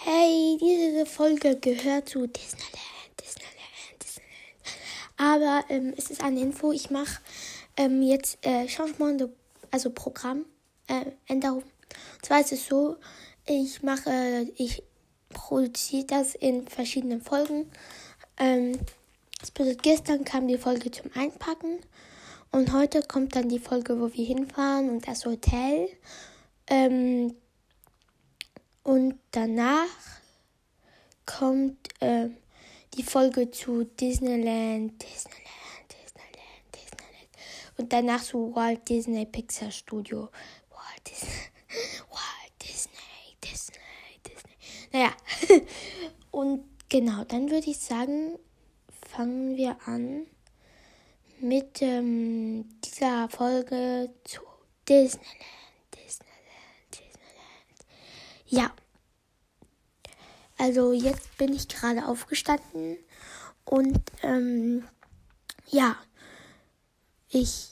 Hey, diese Folge gehört zu Disneyland, Disneyland, Disneyland. Aber ähm, es ist eine Info. Ich mache ähm, jetzt äh, Changement also Programm, äh, Änderung. Und zwar ist es so, ich mache, äh, ich produziere das in verschiedenen Folgen. Ähm, das bedeutet, gestern kam die Folge zum Einpacken und heute kommt dann die Folge, wo wir hinfahren und das Hotel. Ähm, und danach kommt äh, die Folge zu Disneyland, Disneyland, Disneyland, Disneyland. Und danach zu Walt Disney Pixar Studio. Walt Disney, Walt Disney, Disney, Disney. Naja, und genau, dann würde ich sagen, fangen wir an mit ähm, dieser Folge zu Disneyland. Ja. Also jetzt bin ich gerade aufgestanden und ähm, ja, ich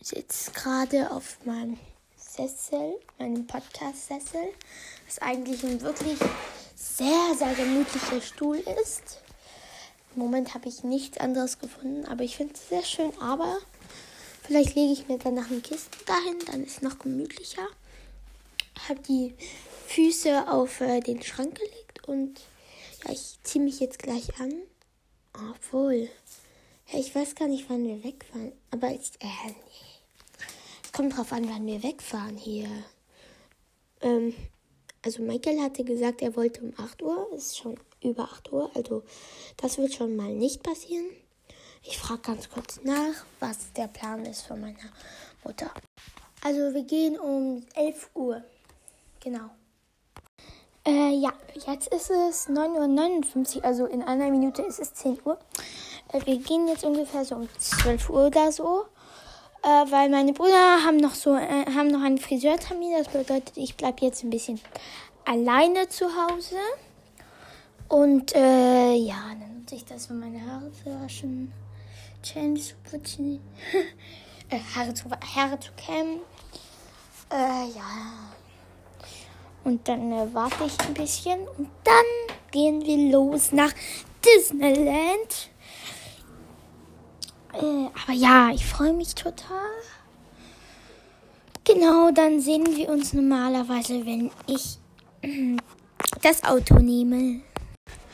sitze gerade auf meinem Sessel, meinem Podcast-Sessel, was eigentlich ein wirklich sehr, sehr gemütlicher Stuhl ist. Im Moment habe ich nichts anderes gefunden, aber ich finde es sehr schön. Aber vielleicht lege ich mir dann noch ein Kissen dahin, dann ist es noch gemütlicher. Habe die Füße auf äh, den Schrank gelegt und ja, ich ziehe mich jetzt gleich an. Obwohl, ich weiß gar nicht, wann wir wegfahren. Aber ich, äh, nee. Es kommt drauf an, wann wir wegfahren hier. Ähm, also Michael hatte gesagt, er wollte um 8 Uhr. Es ist schon über 8 Uhr. Also das wird schon mal nicht passieren. Ich frage ganz kurz nach, was der Plan ist von meiner Mutter. Also wir gehen um 11 Uhr. Genau. Äh, ja, jetzt ist es 9.59 Uhr, also in einer Minute ist es 10 Uhr. Äh, wir gehen jetzt ungefähr so um 12 Uhr oder so, äh, weil meine Brüder haben noch so, äh, haben noch einen Friseurtermin. Das bedeutet, ich bleibe jetzt ein bisschen alleine zu Hause. Und äh, ja, dann nutze ich das, um meine Haare zu waschen, Zähne zu putzen, äh, Haare zu, Haare zu kämmen. Äh, ja. Und dann äh, warte ich ein bisschen und dann gehen wir los nach Disneyland. Äh, aber ja, ich freue mich total. Genau, dann sehen wir uns normalerweise, wenn ich äh, das Auto nehme.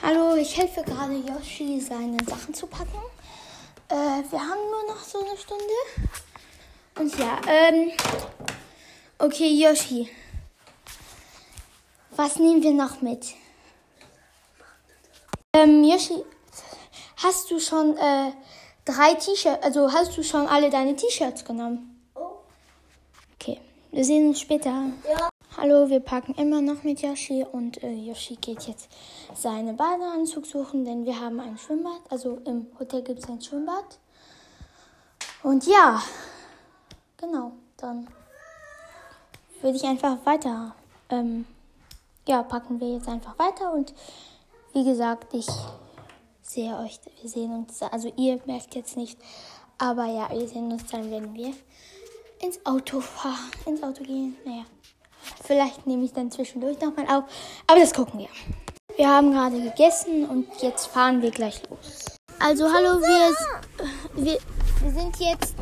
Hallo, ich helfe gerade Yoshi, seine Sachen zu packen. Äh, wir haben nur noch so eine Stunde. Und ja, ähm. Okay, Yoshi. Was nehmen wir noch mit? Ähm, Yoshi, hast du schon äh, drei T-Shirts, also hast du schon alle deine T-Shirts genommen? Okay, wir sehen uns später. Ja. Hallo, wir packen immer noch mit Yoshi und äh, Yoshi geht jetzt seine Badeanzug suchen, denn wir haben ein Schwimmbad. Also im Hotel gibt es ein Schwimmbad. Und ja, genau, dann würde ich einfach weiter ähm, ja, packen wir jetzt einfach weiter und wie gesagt, ich sehe euch, wir sehen uns, also ihr merkt jetzt nicht, aber ja, wir sehen uns dann, wenn wir ins Auto fahren, ins Auto gehen. Naja, vielleicht nehme ich dann zwischendurch nochmal auf, aber das gucken wir. Wir haben gerade gegessen und jetzt fahren wir gleich los. Also hallo, wir, wir, wir sind jetzt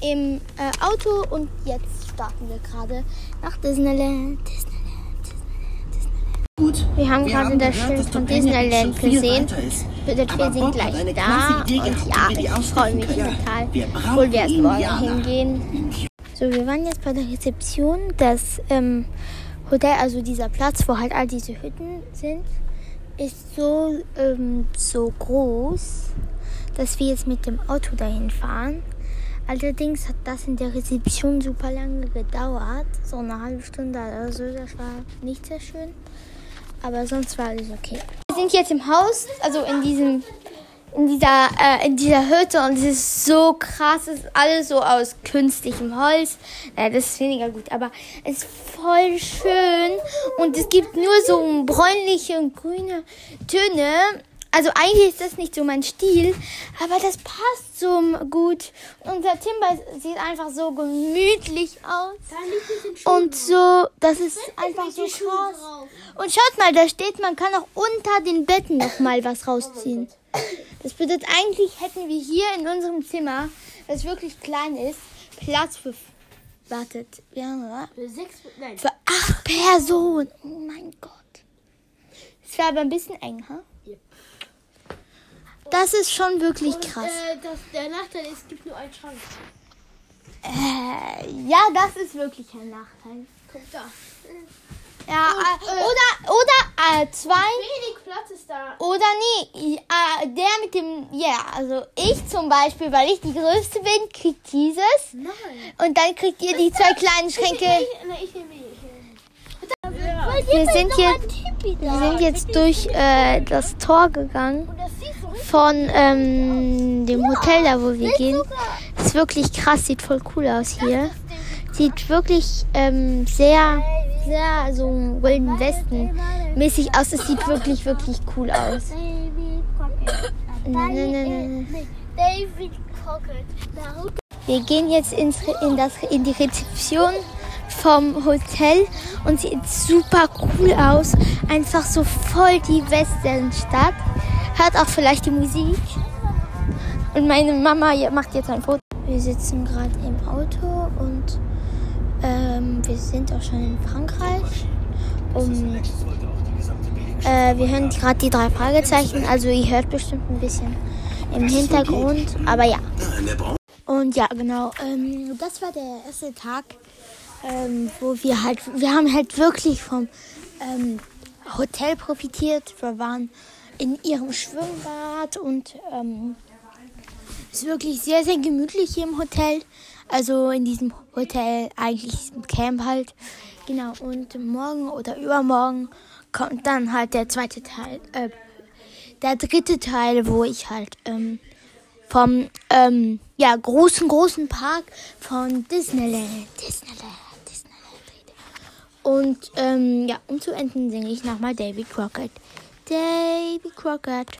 im äh, Auto und jetzt starten wir gerade nach Disneyland. Disneyland. Gut. Wir haben Wir gerade haben das Schild von Disneyland gesehen. wir sind gleich da. Idee Und ja, ich freue mich können. total. Wir Obwohl wir erst morgen hingehen. So, wir waren jetzt bei der Rezeption. Das ähm, Hotel, also dieser Platz, wo halt all diese Hütten sind, ist so, ähm, so groß, dass wir jetzt mit dem Auto dahin fahren. Allerdings hat das in der Rezeption super lange gedauert. So eine halbe Stunde oder so. Das war nicht sehr schön. Aber sonst war alles okay. Wir sind jetzt im Haus, also in diesem, in dieser, äh, in dieser Hütte und es ist so krass. Es ist alles so aus künstlichem Holz. Naja, das ist weniger gut, aber es ist voll schön und es gibt nur so bräunliche und grüne Töne. Also eigentlich ist das nicht so mein Stil, aber das passt so gut. Unser Timber sieht einfach so gemütlich aus. Und so, das ist einfach so krass. Und schaut mal, da steht, man kann auch unter den Betten noch mal was rausziehen. Das bedeutet, eigentlich hätten wir hier in unserem Zimmer, das wirklich klein ist, Platz für, wartet, ja, Für sechs, nein. für acht Personen. Oh mein Gott. Es wäre aber ein bisschen eng, ha? Ja. Das ist schon wirklich Und, krass. Äh, das, der Nachteil ist, es gibt nur einen Schrank. Äh, ja, das ist wirklich ein Nachteil. Guck da. Ja, Und, äh, äh, oder oder äh, zwei Wenig Platz ist da. oder nee, äh, der mit dem ja, also ich zum Beispiel, weil ich die größte bin, kriegt dieses Nein. und dann kriegt ihr die zwei kleinen Schränke. Ich, ich die. Wir sind jetzt wir sind jetzt durch äh, das Tor gegangen Von ähm, dem Hotel da, wo wir gehen. Ist wirklich krass, sieht voll cool aus hier. Sieht wirklich ähm, sehr, sehr so Wilden Westen mäßig aus. Es sieht wirklich, wirklich cool aus. Nein, nein, nein. David Crockett. Naruto. Wir gehen jetzt ins, in, das, in die Rezeption vom Hotel und sieht super cool aus. Einfach so voll die Westernstadt. Hört auch vielleicht die Musik. Und meine Mama macht jetzt ein Foto. Wir sitzen gerade im Auto und ähm, wir sind auch schon in Frankreich. Um, äh, wir hören gerade die drei Fragezeichen. Also ihr hört bestimmt ein bisschen im Hintergrund. Aber ja. Und ja, genau. Ähm, das war der erste Tag, ähm, wo wir halt, wir haben halt wirklich vom ähm, Hotel profitiert. Wir waren in ihrem Schwimmbad und ähm, ist wirklich sehr, sehr gemütlich hier im Hotel. Also in diesem Hotel, eigentlich im Camp halt. Genau, und morgen oder übermorgen kommt dann halt der zweite Teil, äh, der dritte Teil, wo ich halt ähm, vom ähm, ja, großen, großen Park von Disneyland. Disneyland, Disneyland. Und ähm, ja, um zu enden singe ich nochmal David Crockett. David Crockett.